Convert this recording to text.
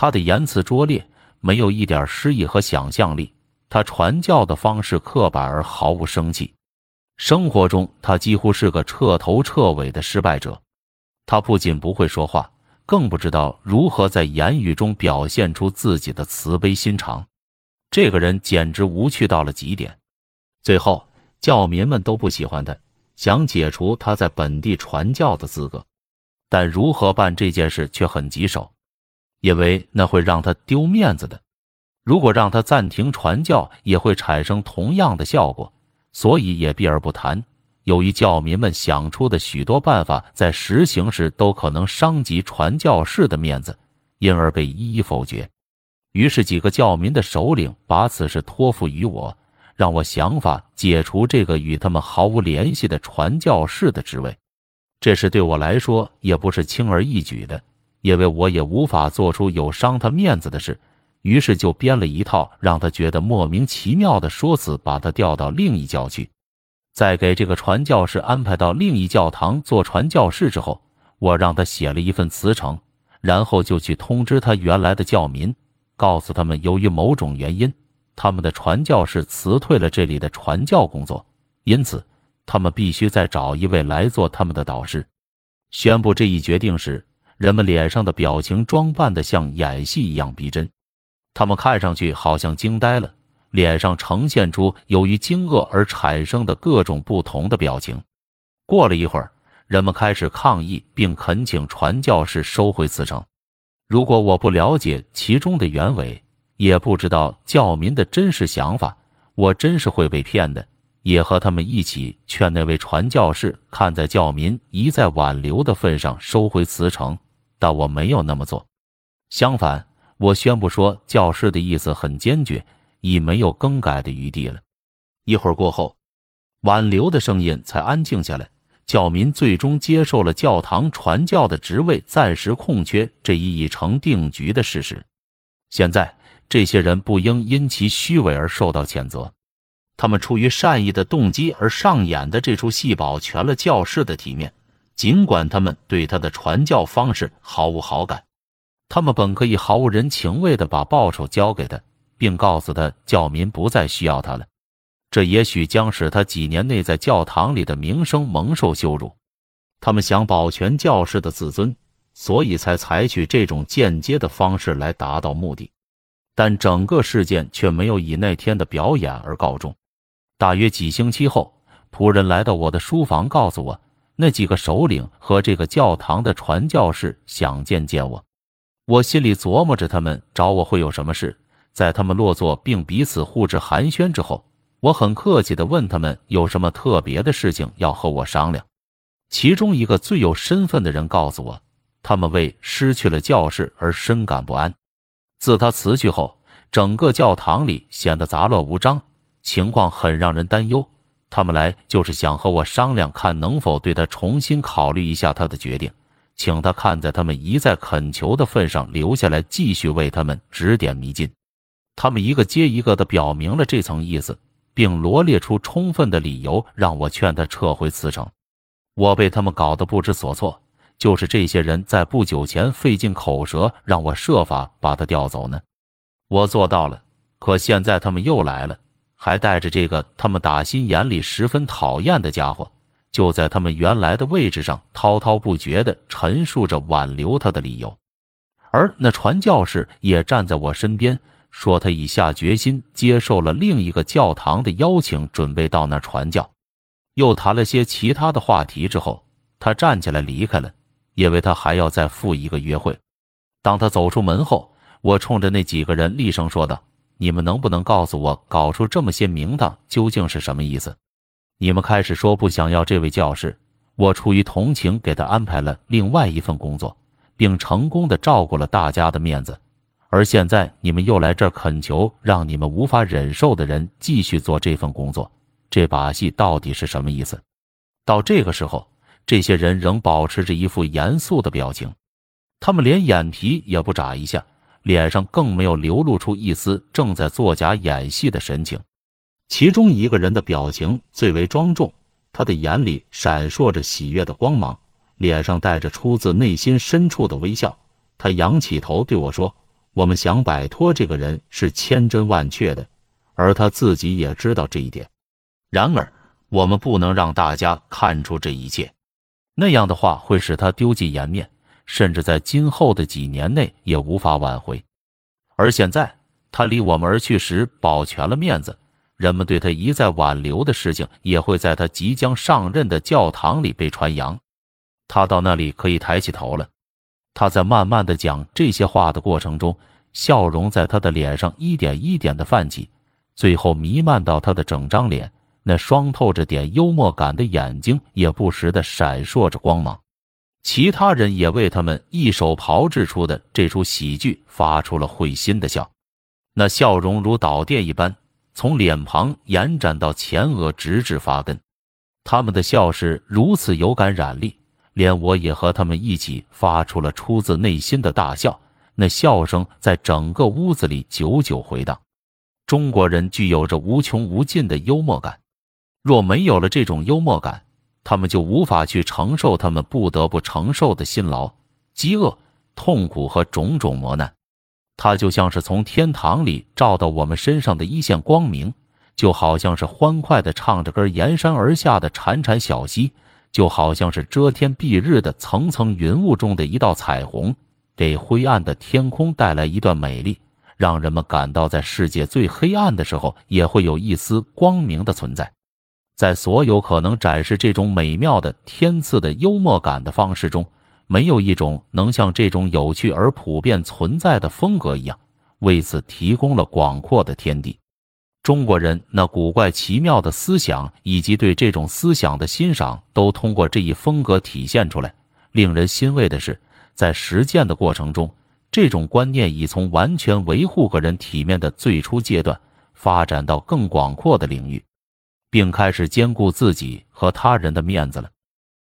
他的言辞拙劣，没有一点诗意和想象力。他传教的方式刻板而毫无生气。生活中，他几乎是个彻头彻尾的失败者。他不仅不会说话，更不知道如何在言语中表现出自己的慈悲心肠。这个人简直无趣到了极点。最后，教民们都不喜欢他，想解除他在本地传教的资格。但如何办这件事却很棘手，因为那会让他丢面子的。如果让他暂停传教，也会产生同样的效果，所以也避而不谈。由于教民们想出的许多办法在实行时都可能伤及传教士的面子，因而被一一否决。于是几个教民的首领把此事托付于我，让我想法解除这个与他们毫无联系的传教士的职位。这事对我来说也不是轻而易举的，因为我也无法做出有伤他面子的事。于是就编了一套让他觉得莫名其妙的说辞，把他调到另一教去。在给这个传教士安排到另一教堂做传教士之后，我让他写了一份辞呈，然后就去通知他原来的教民，告诉他们由于某种原因，他们的传教士辞退了这里的传教工作，因此。他们必须再找一位来做他们的导师。宣布这一决定时，人们脸上的表情装扮的像演戏一样逼真，他们看上去好像惊呆了，脸上呈现出由于惊愕而产生的各种不同的表情。过了一会儿，人们开始抗议，并恳请传教士收回辞呈。如果我不了解其中的原委，也不知道教民的真实想法，我真是会被骗的。也和他们一起劝那位传教士，看在教民一再挽留的份上收回辞呈，但我没有那么做。相反，我宣布说，教士的意思很坚决，已没有更改的余地了。一会儿过后，挽留的声音才安静下来。教民最终接受了教堂传教的职位暂时空缺这一已成定局的事实。现在，这些人不应因其虚伪而受到谴责。他们出于善意的动机而上演的这出戏，保全了教士的体面，尽管他们对他的传教方式毫无好感。他们本可以毫无人情味地把报酬交给他，并告诉他教民不再需要他了。这也许将使他几年内在教堂里的名声蒙受羞辱。他们想保全教士的自尊，所以才采取这种间接的方式来达到目的。但整个事件却没有以那天的表演而告终。大约几星期后，仆人来到我的书房，告诉我那几个首领和这个教堂的传教士想见见我。我心里琢磨着他们找我会有什么事。在他们落座并彼此互致寒暄之后，我很客气地问他们有什么特别的事情要和我商量。其中一个最有身份的人告诉我，他们为失去了教士而深感不安。自他辞去后，整个教堂里显得杂乱无章。情况很让人担忧，他们来就是想和我商量，看能否对他重新考虑一下他的决定，请他看在他们一再恳求的份上留下来，继续为他们指点迷津。他们一个接一个的表明了这层意思，并罗列出充分的理由，让我劝他撤回辞呈。我被他们搞得不知所措，就是这些人在不久前费尽口舌让我设法把他调走呢。我做到了，可现在他们又来了。还带着这个他们打心眼里十分讨厌的家伙，就在他们原来的位置上滔滔不绝地陈述着挽留他的理由，而那传教士也站在我身边，说他已下决心接受了另一个教堂的邀请，准备到那传教。又谈了些其他的话题之后，他站起来离开了，因为他还要再赴一个约会。当他走出门后，我冲着那几个人厉声说道。你们能不能告诉我，搞出这么些名堂究竟是什么意思？你们开始说不想要这位教师，我出于同情给他安排了另外一份工作，并成功的照顾了大家的面子。而现在你们又来这儿恳求，让你们无法忍受的人继续做这份工作，这把戏到底是什么意思？到这个时候，这些人仍保持着一副严肃的表情，他们连眼皮也不眨一下。脸上更没有流露出一丝正在作假演戏的神情。其中一个人的表情最为庄重，他的眼里闪烁着喜悦的光芒，脸上带着出自内心深处的微笑。他仰起头对我说：“我们想摆脱这个人是千真万确的，而他自己也知道这一点。然而，我们不能让大家看出这一切，那样的话会使他丢尽颜面，甚至在今后的几年内也无法挽回。而现在，他离我们而去时保全了面子，人们对他一再挽留的事情也会在他即将上任的教堂里被传扬。他到那里可以抬起头了。他在慢慢的讲这些话的过程中，笑容在他的脸上一点一点的泛起，最后弥漫到他的整张脸。那双透着点幽默感的眼睛也不时的闪烁着光芒，其他人也为他们一手炮制出的这出喜剧发出了会心的笑，那笑容如导电一般，从脸庞延展到前额，直至发根。他们的笑是如此有感染力，连我也和他们一起发出了出自内心的大笑。那笑声在整个屋子里久久回荡。中国人具有着无穷无尽的幽默感。若没有了这种幽默感，他们就无法去承受他们不得不承受的辛劳、饥饿、痛苦和种种磨难。它就像是从天堂里照到我们身上的一线光明，就好像是欢快的唱着歌沿山而下的潺潺小溪，就好像是遮天蔽日的层层云雾中的一道彩虹，给灰暗的天空带来一段美丽，让人们感到在世界最黑暗的时候也会有一丝光明的存在。在所有可能展示这种美妙的天赐的幽默感的方式中，没有一种能像这种有趣而普遍存在的风格一样，为此提供了广阔的天地。中国人那古怪奇妙的思想以及对这种思想的欣赏，都通过这一风格体现出来。令人欣慰的是，在实践的过程中，这种观念已从完全维护个人体面的最初阶段，发展到更广阔的领域。并开始兼顾自己和他人的面子了。